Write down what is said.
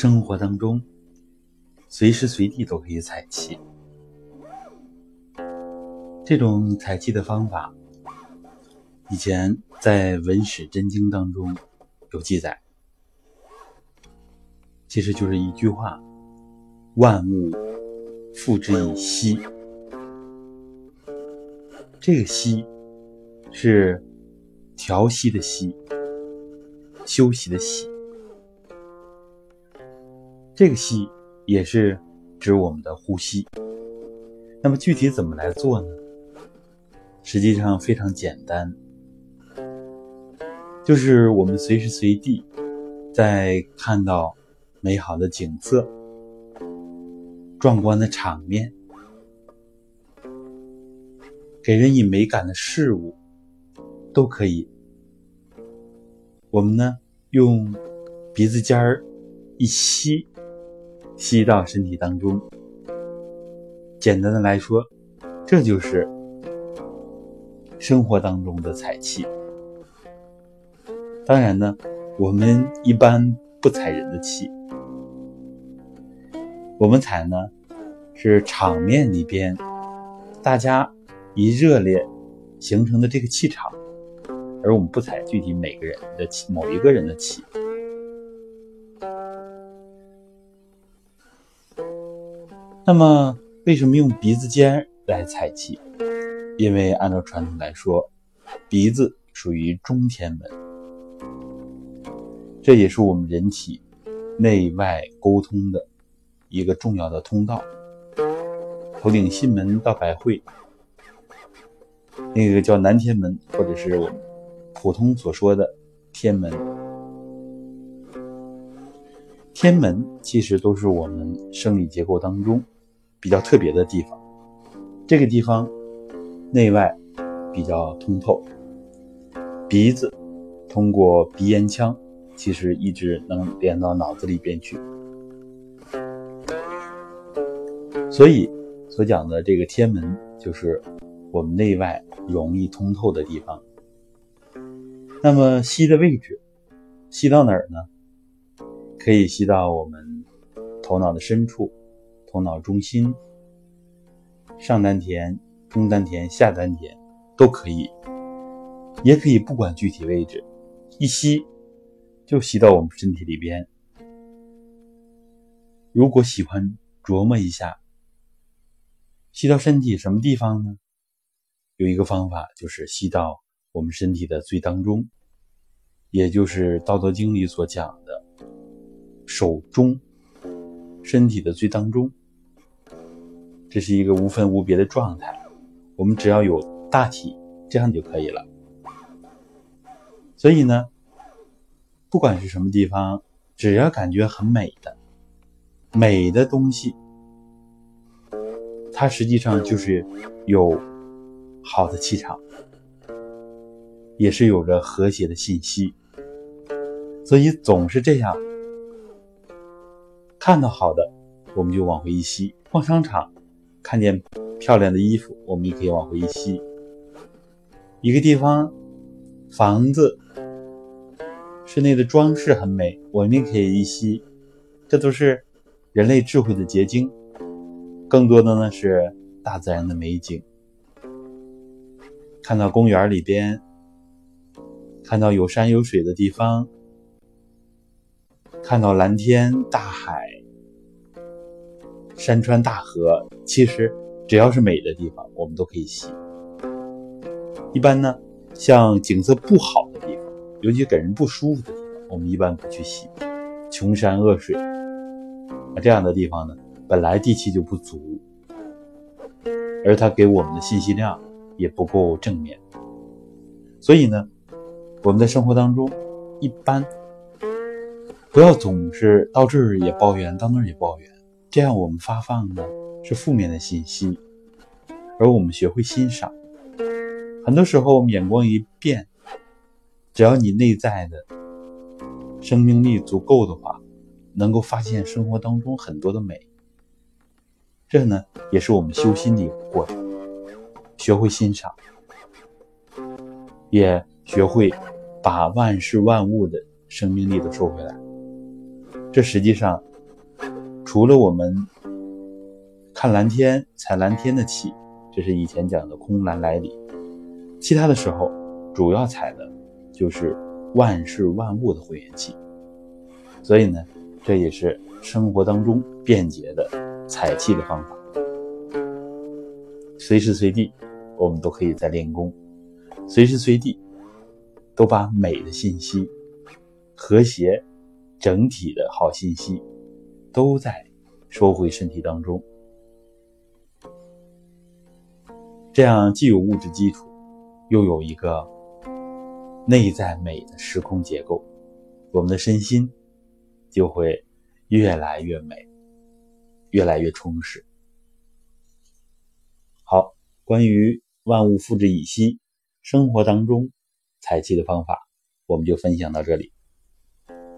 生活当中，随时随地都可以采气。这种采气的方法，以前在《文史真经》当中有记载，其实就是一句话：“万物复之以息。”这个“息”是调息的“息”，休息的“息”。这个“息”也是指我们的呼吸。那么具体怎么来做呢？实际上非常简单，就是我们随时随地在看到美好的景色、壮观的场面、给人以美感的事物，都可以。我们呢，用鼻子尖儿一吸。吸到身体当中。简单的来说，这就是生活当中的采气。当然呢，我们一般不采人的气，我们采呢是场面里边大家一热烈形成的这个气场，而我们不采具体每个人的气，某一个人的气。那么，为什么用鼻子尖来采气？因为按照传统来说，鼻子属于中天门，这也是我们人体内外沟通的一个重要的通道。头顶心门到百会，那个叫南天门，或者是我们普通所说的天门。天门其实都是我们生理结构当中。比较特别的地方，这个地方内外比较通透，鼻子通过鼻咽腔，其实一直能连到脑子里边去。所以所讲的这个天门，就是我们内外容易通透的地方。那么吸的位置，吸到哪儿呢？可以吸到我们头脑的深处。头脑中心、上丹田、中丹田、下丹田都可以，也可以不管具体位置，一吸就吸到我们身体里边。如果喜欢琢磨一下，吸到身体什么地方呢？有一个方法就是吸到我们身体的最当中，也就是《道德经》里所讲的“手中”，身体的最当中。这是一个无分无别的状态，我们只要有大体，这样就可以了。所以呢，不管是什么地方，只要感觉很美的、美的东西，它实际上就是有好的气场，也是有着和谐的信息。所以总是这样，看到好的，我们就往回一吸。逛商场。看见漂亮的衣服，我们也可以往回一吸。一个地方，房子室内的装饰很美，我们也可以一吸。这都是人类智慧的结晶。更多的呢是大自然的美景。看到公园里边，看到有山有水的地方，看到蓝天大海。山川大河，其实只要是美的地方，我们都可以吸。一般呢，像景色不好的地方，尤其给人不舒服的地方，我们一般不去吸。穷山恶水那，这样的地方呢，本来地气就不足，而它给我们的信息量也不够正面。所以呢，我们在生活当中，一般不要总是到这儿也抱怨，到那儿也抱怨。这样我们发放的是负面的信息，而我们学会欣赏。很多时候，我们眼光一变，只要你内在的生命力足够的话，能够发现生活当中很多的美。这呢，也是我们修心的一个过程。学会欣赏，也学会把万事万物的生命力都收回来。这实际上除了我们看蓝天、采蓝天的气，这是以前讲的空蓝来理，其他的时候主要采的就是万事万物的会元气。所以呢，这也是生活当中便捷的采气的方法。随时随地，我们都可以在练功；随时随地，都把美的信息、和谐、整体的好信息，都在收回身体当中。这样既有物质基础，又有一个内在美的时空结构，我们的身心。就会越来越美，越来越充实。好，关于万物复制以息，生活当中采气的方法，我们就分享到这里。